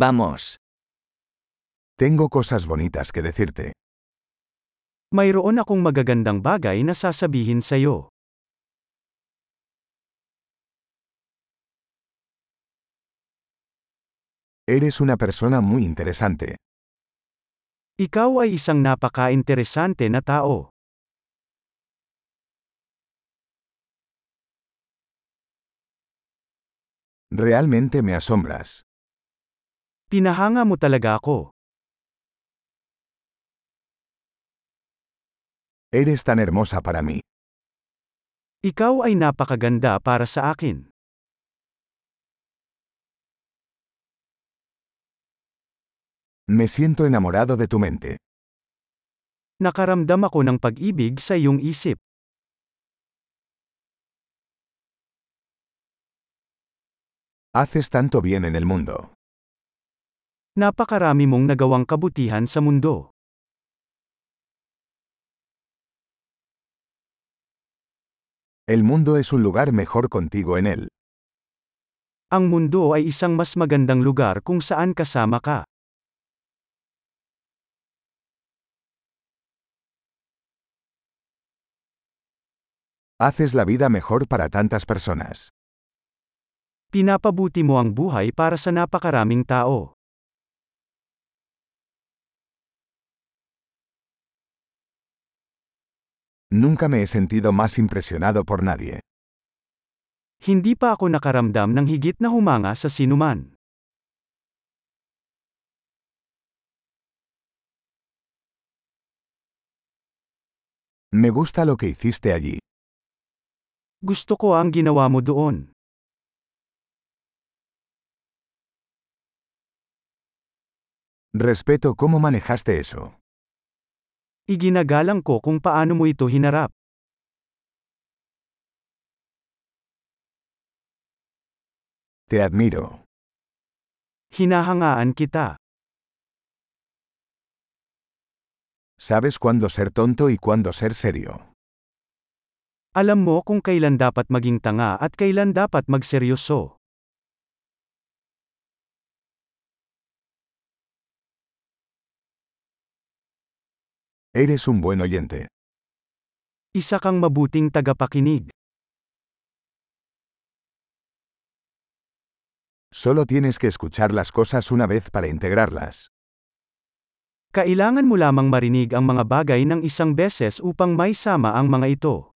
Vamos. Tengo cosas bonitas que decirte. Mayroon akong magagandang bagay na sasabihin sa'yo. Eres una persona muy interesante. Ikaw ay isang napaka-interesante na tao. Realmente me asombras. Pinahanga mo talaga ako. Eres tan hermosa para mí. Ikaw ay napakaganda para sa akin. Me siento enamorado de tu mente. Nakaramdam ako ng pag-ibig sa iyong isip. Haces tanto bien en el mundo. Napakarami mong nagawang kabutihan sa mundo. El mundo es un lugar mejor contigo en él. Ang mundo ay isang mas magandang lugar kung saan kasama ka. Haces la vida mejor para tantas personas. Pinapabuti mo ang buhay para sa napakaraming tao. Nunca me he sentido más impresionado por nadie. Hindi pa ako nakaramdam ng higit na humanga sa sinuman. Me gusta lo que hiciste allí. Gusto ko ang ginawa mo doon. Respeto cómo manejaste eso. Iginagalang ko kung paano mo ito hinarap. Te admiro. Hinahangaan kita. Sabes cuándo ser tonto y cuándo ser serio. Alam mo kung kailan dapat maging tanga at kailan dapat magseryoso. Eres un buen oyente. Isa kang mabuting tagapakinig. Solo tienes que escuchar las cosas una vez para integrarlas. Kailangan mo lamang marinig ang mga bagay ng isang beses upang maisama ang mga ito.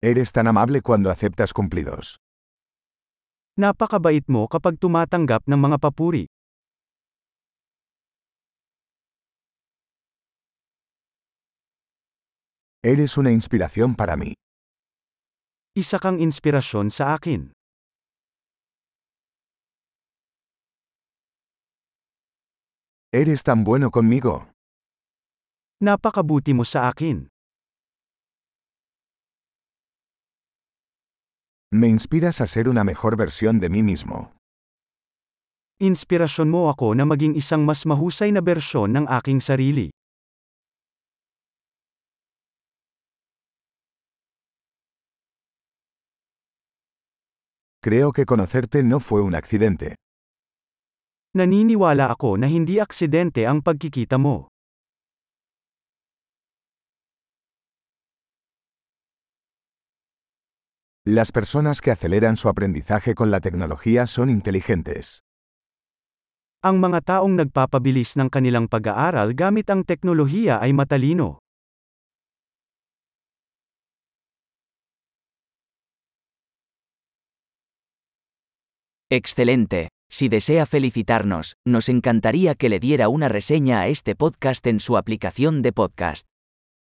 Eres tan amable cuando aceptas cumplidos. Napakabait mo kapag tumatanggap ng mga papuri. Eres una inspiración para mí. Isa kang inspirasyon sa akin. Eres tan bueno conmigo. Napakabuti mo sa akin. Me inspiras a ser una mejor versión de mí mismo. Inspirasyon mo ako na maging isang mas mahusay na bersyon ng aking sarili. Creo que conocerte no fue un accidente. Naniniwala ako na hindi aksidente ang pagkikita mo. Las personas que aceleran su aprendizaje con la tecnología son inteligentes. Ang mga taong nagpapabilis ng kanilang pag-aaral gamit ang teknolohiya ay matalino. Excelente. Si desea felicitarnos, nos encantaría que le diera una reseña a este podcast en su aplicación de podcast.